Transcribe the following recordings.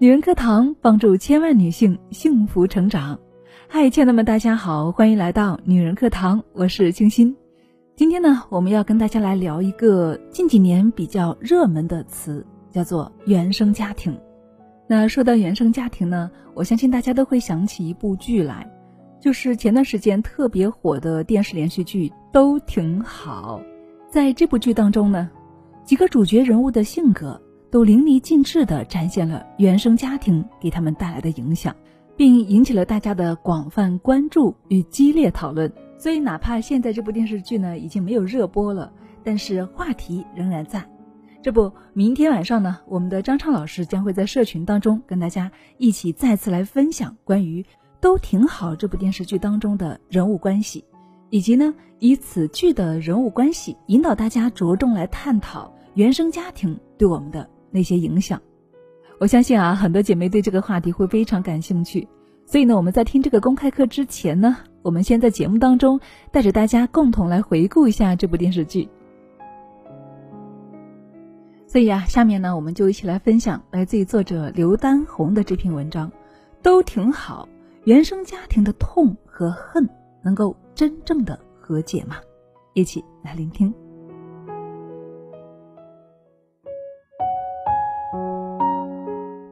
女人课堂帮助千万女性幸福成长。嗨，亲爱的们，大家好，欢迎来到女人课堂，我是清新。今天呢，我们要跟大家来聊一个近几年比较热门的词，叫做原生家庭。那说到原生家庭呢，我相信大家都会想起一部剧来，就是前段时间特别火的电视连续剧《都挺好》。在这部剧当中呢，几个主角人物的性格。都淋漓尽致地展现了原生家庭给他们带来的影响，并引起了大家的广泛关注与激烈讨论。所以，哪怕现在这部电视剧呢已经没有热播了，但是话题仍然在。这不，明天晚上呢，我们的张畅老师将会在社群当中跟大家一起再次来分享关于《都挺好》这部电视剧当中的人物关系，以及呢以此剧的人物关系引导大家着重来探讨原生家庭对我们的。那些影响，我相信啊，很多姐妹对这个话题会非常感兴趣。所以呢，我们在听这个公开课之前呢，我们先在节目当中带着大家共同来回顾一下这部电视剧。所以啊，下面呢，我们就一起来分享来自于作者刘丹红的这篇文章，都挺好。原生家庭的痛和恨能够真正的和解吗？一起来聆听。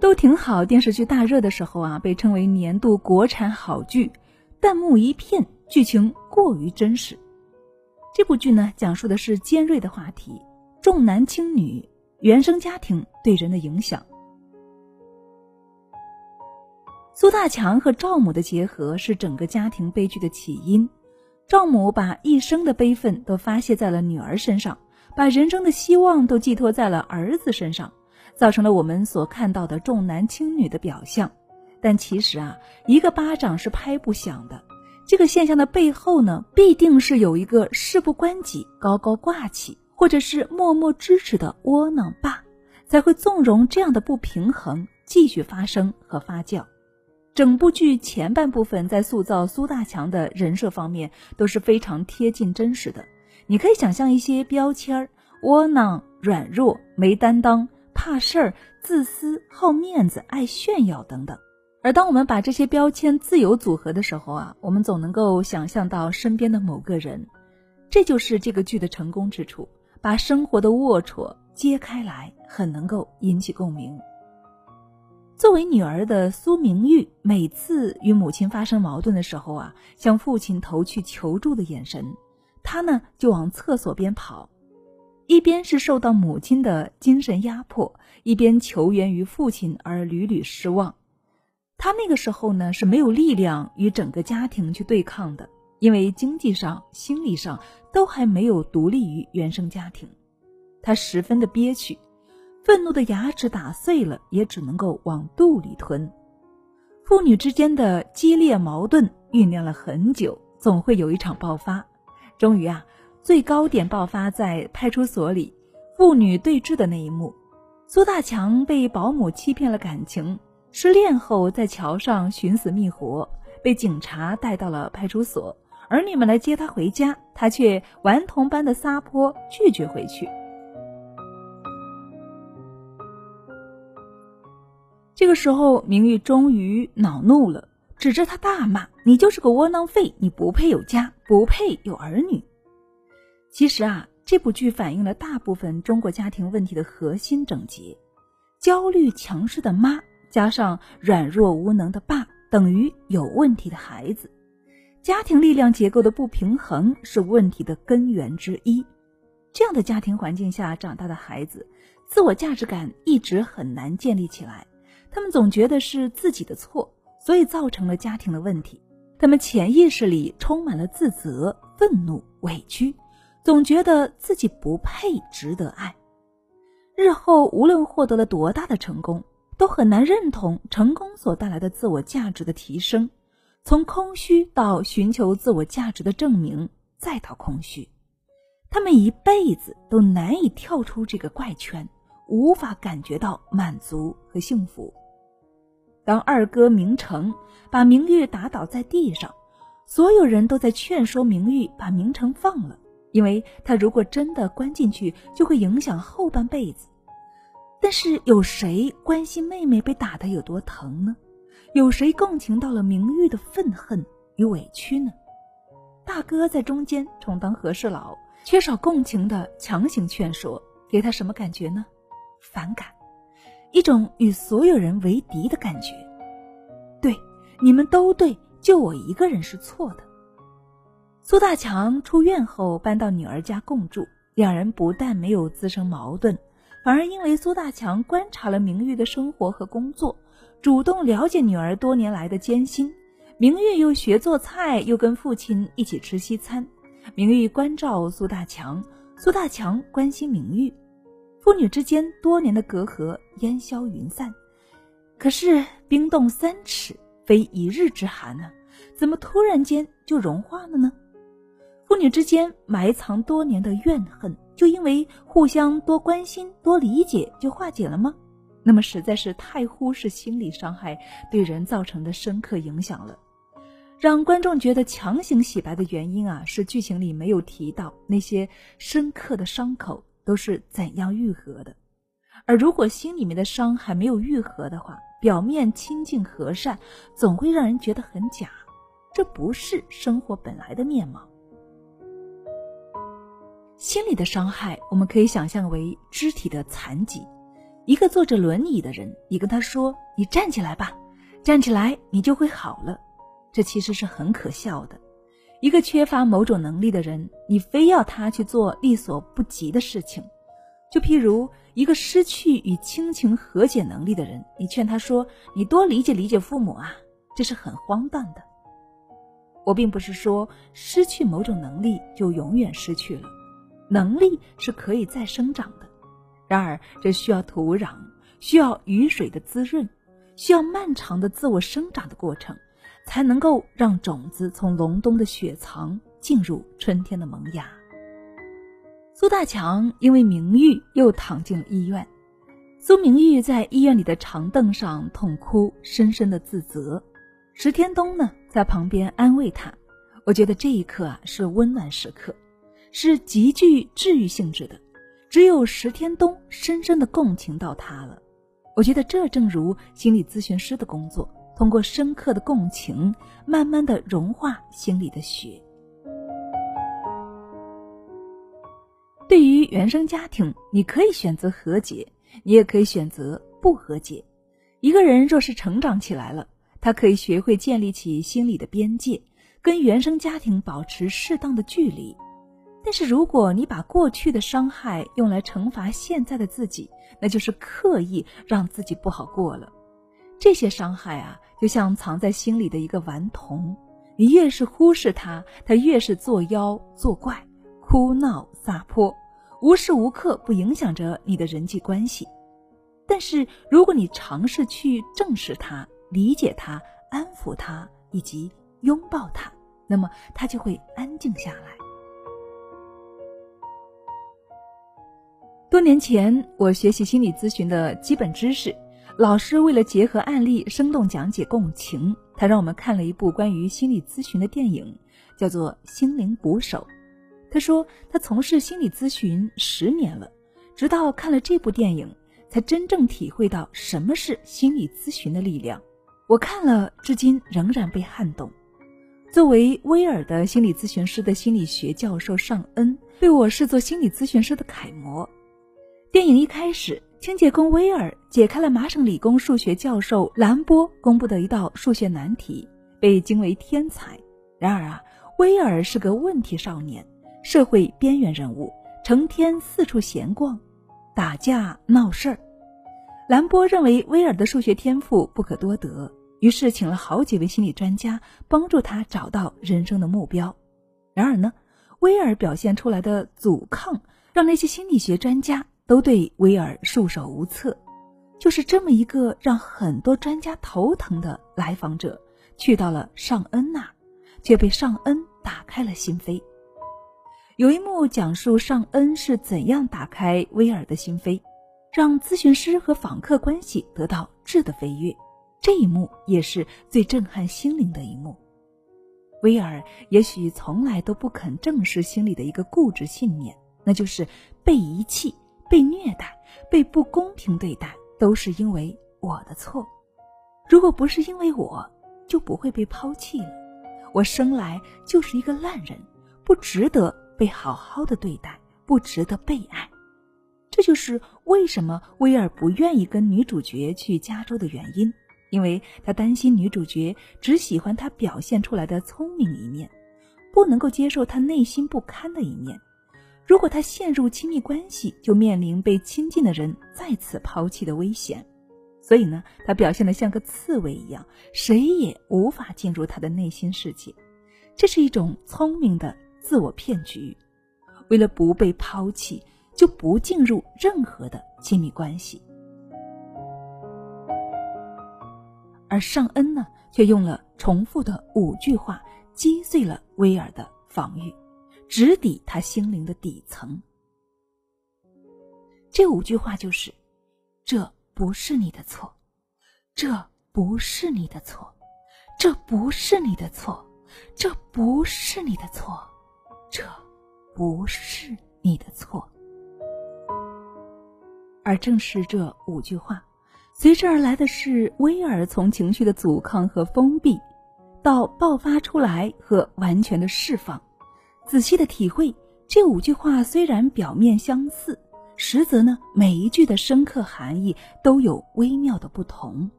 都挺好。电视剧大热的时候啊，被称为年度国产好剧，弹幕一片，剧情过于真实。这部剧呢，讲述的是尖锐的话题：重男轻女、原生家庭对人的影响。苏大强和赵母的结合是整个家庭悲剧的起因。赵母把一生的悲愤都发泄在了女儿身上，把人生的希望都寄托在了儿子身上。造成了我们所看到的重男轻女的表象，但其实啊，一个巴掌是拍不响的。这个现象的背后呢，必定是有一个事不关己、高高挂起，或者是默默支持的窝囊爸，才会纵容这样的不平衡继续发生和发酵。整部剧前半部分在塑造苏大强的人设方面都是非常贴近真实的，你可以想象一些标签儿：窝囊、软弱、没担当。怕事儿、自私、好面子、爱炫耀等等，而当我们把这些标签自由组合的时候啊，我们总能够想象到身边的某个人，这就是这个剧的成功之处，把生活的龌龊揭开来，很能够引起共鸣。作为女儿的苏明玉，每次与母亲发生矛盾的时候啊，向父亲投去求助的眼神，她呢就往厕所边跑。一边是受到母亲的精神压迫，一边求援于父亲而屡屡失望。他那个时候呢是没有力量与整个家庭去对抗的，因为经济上、心理上都还没有独立于原生家庭。他十分的憋屈，愤怒的牙齿打碎了也只能够往肚里吞。父女之间的激烈矛盾酝酿了很久，总会有一场爆发。终于啊。最高点爆发在派出所里，父女对峙的那一幕。苏大强被保姆欺骗了感情，失恋后在桥上寻死觅活，被警察带到了派出所。儿女们来接他回家，他却顽童般的撒泼，拒绝回去。这个时候，明玉终于恼怒了，指着他大骂：“你就是个窝囊废，你不配有家，不配有儿女。”其实啊，这部剧反映了大部分中国家庭问题的核心症结：焦虑强势的妈加上软弱无能的爸，等于有问题的孩子。家庭力量结构的不平衡是问题的根源之一。这样的家庭环境下长大的孩子，自我价值感一直很难建立起来。他们总觉得是自己的错，所以造成了家庭的问题。他们潜意识里充满了自责、愤怒、委屈。总觉得自己不配值得爱，日后无论获得了多大的成功，都很难认同成功所带来的自我价值的提升。从空虚到寻求自我价值的证明，再到空虚，他们一辈子都难以跳出这个怪圈，无法感觉到满足和幸福。当二哥明成把明玉打倒在地上，所有人都在劝说明玉把明成放了。因为他如果真的关进去，就会影响后半辈子。但是有谁关心妹妹被打得有多疼呢？有谁共情到了明玉的愤恨与委屈呢？大哥在中间充当和事佬，缺少共情的强行劝说，给他什么感觉呢？反感，一种与所有人为敌的感觉。对，你们都对，就我一个人是错的。苏大强出院后搬到女儿家共住，两人不但没有滋生矛盾，反而因为苏大强观察了明玉的生活和工作，主动了解女儿多年来的艰辛。明玉又学做菜，又跟父亲一起吃西餐。明玉关照苏大强，苏大强关心明玉，父女之间多年的隔阂烟消云散。可是冰冻三尺，非一日之寒呢，怎么突然间就融化了呢？父女之间埋藏多年的怨恨，就因为互相多关心、多理解就化解了吗？那么实在是太忽视心理伤害对人造成的深刻影响了。让观众觉得强行洗白的原因啊，是剧情里没有提到那些深刻的伤口都是怎样愈合的。而如果心里面的伤还没有愈合的话，表面亲近和善，总会让人觉得很假。这不是生活本来的面貌。心理的伤害，我们可以想象为肢体的残疾。一个坐着轮椅的人，你跟他说：“你站起来吧，站起来，你就会好了。”这其实是很可笑的。一个缺乏某种能力的人，你非要他去做力所不及的事情，就譬如一个失去与亲情和解能力的人，你劝他说：“你多理解理解父母啊。”这是很荒诞的。我并不是说失去某种能力就永远失去了，能力是可以再生长的。然而，这需要土壤，需要雨水的滋润，需要漫长的自我生长的过程。才能够让种子从隆冬的雪藏进入春天的萌芽。苏大强因为名誉又躺进了医院，苏明玉在医院里的长凳上痛哭，深深的自责。石天东呢，在旁边安慰他。我觉得这一刻啊，是温暖时刻，是极具治愈性质的。只有石天东深深的共情到他了。我觉得这正如心理咨询师的工作。通过深刻的共情，慢慢的融化心里的雪。对于原生家庭，你可以选择和解，你也可以选择不和解。一个人若是成长起来了，他可以学会建立起心理的边界，跟原生家庭保持适当的距离。但是，如果你把过去的伤害用来惩罚现在的自己，那就是刻意让自己不好过了。这些伤害啊。就像藏在心里的一个顽童，你越是忽视他，他越是作妖作怪、哭闹撒泼，无时无刻不影响着你的人际关系。但是，如果你尝试去正视他、理解他、安抚他以及拥抱他，那么他就会安静下来。多年前，我学习心理咨询的基本知识。老师为了结合案例，生动讲解共情，他让我们看了一部关于心理咨询的电影，叫做《心灵捕手》。他说他从事心理咨询十年了，直到看了这部电影，才真正体会到什么是心理咨询的力量。我看了，至今仍然被撼动。作为威尔的心理咨询师的心理学教授尚恩，被我视作心理咨询师的楷模。电影一开始。清洁工威尔解开了麻省理工数学教授兰波公布的一道数学难题，被惊为天才。然而啊，威尔是个问题少年，社会边缘人物，成天四处闲逛，打架闹事儿。兰波认为威尔的数学天赋不可多得，于是请了好几位心理专家帮助他找到人生的目标。然而呢，威尔表现出来的阻抗，让那些心理学专家。都对威尔束手无策，就是这么一个让很多专家头疼的来访者，去到了尚恩那，却被尚恩打开了心扉。有一幕讲述尚恩是怎样打开威尔的心扉，让咨询师和访客关系得到质的飞跃。这一幕也是最震撼心灵的一幕。威尔也许从来都不肯正视心里的一个固执信念，那就是被遗弃。被虐待被不公平对待，都是因为我的错。如果不是因为我，就不会被抛弃了。我生来就是一个烂人，不值得被好好的对待，不值得被爱。这就是为什么威尔不愿意跟女主角去加州的原因，因为他担心女主角只喜欢他表现出来的聪明一面，不能够接受他内心不堪的一面。如果他陷入亲密关系，就面临被亲近的人再次抛弃的危险。所以呢，他表现的像个刺猬一样，谁也无法进入他的内心世界。这是一种聪明的自我骗局。为了不被抛弃，就不进入任何的亲密关系。而尚恩呢，却用了重复的五句话，击碎了威尔的防御。直抵他心灵的底层。这五句话就是：“这不是你的错，这不是你的错，这不是你的错，这不是你的错，这不是你的错。”而正是这五句话，随之而来的是威尔从情绪的阻抗和封闭，到爆发出来和完全的释放。仔细的体会这五句话，虽然表面相似，实则呢，每一句的深刻含义都有微妙的不同。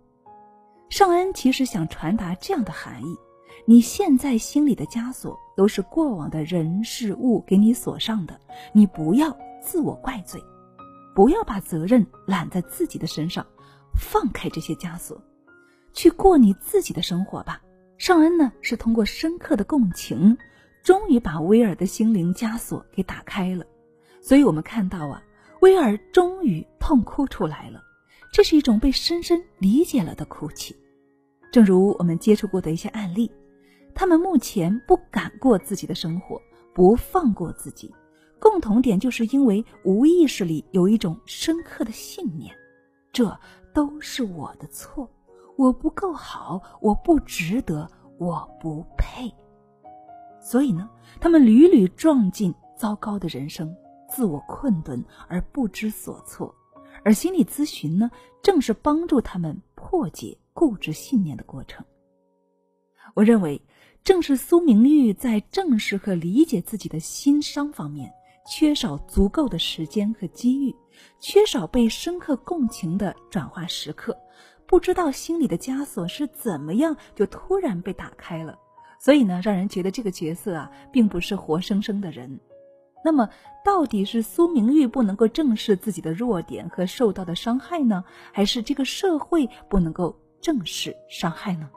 尚恩其实想传达这样的含义：你现在心里的枷锁，都是过往的人事物给你锁上的，你不要自我怪罪，不要把责任揽在自己的身上，放开这些枷锁，去过你自己的生活吧。尚恩呢，是通过深刻的共情。终于把威尔的心灵枷锁给打开了，所以我们看到啊，威尔终于痛哭出来了。这是一种被深深理解了的哭泣。正如我们接触过的一些案例，他们目前不敢过自己的生活，不放过自己，共同点就是因为无意识里有一种深刻的信念：这都是我的错，我不够好，我不值得，我不配。所以呢，他们屡屡撞进糟糕的人生，自我困顿而不知所措。而心理咨询呢，正是帮助他们破解固执信念的过程。我认为，正是苏明玉在正视和理解自己的心伤方面，缺少足够的时间和机遇，缺少被深刻共情的转化时刻，不知道心里的枷锁是怎么样就突然被打开了。所以呢，让人觉得这个角色啊，并不是活生生的人。那么，到底是苏明玉不能够正视自己的弱点和受到的伤害呢，还是这个社会不能够正视伤害呢？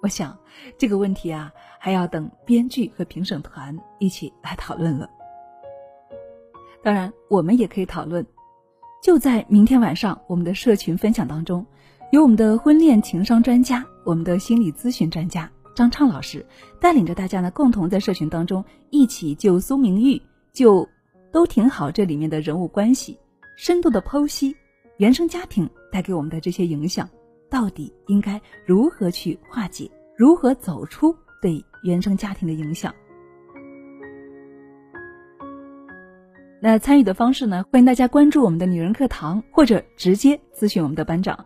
我想这个问题啊，还要等编剧和评审团一起来讨论了。当然，我们也可以讨论。就在明天晚上，我们的社群分享当中，有我们的婚恋情商专家，我们的心理咨询专家。张畅老师带领着大家呢，共同在社群当中一起就苏明玉就都挺好这里面的人物关系深度的剖析原生家庭带给我们的这些影响，到底应该如何去化解，如何走出对原生家庭的影响？那参与的方式呢？欢迎大家关注我们的女人课堂，或者直接咨询我们的班长。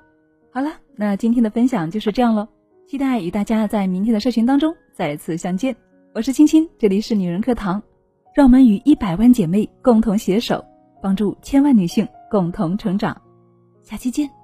好了，那今天的分享就是这样了。期待与大家在明天的社群当中再次相见。我是青青，这里是女人课堂，让我们与一百万姐妹共同携手，帮助千万女性共同成长。下期见。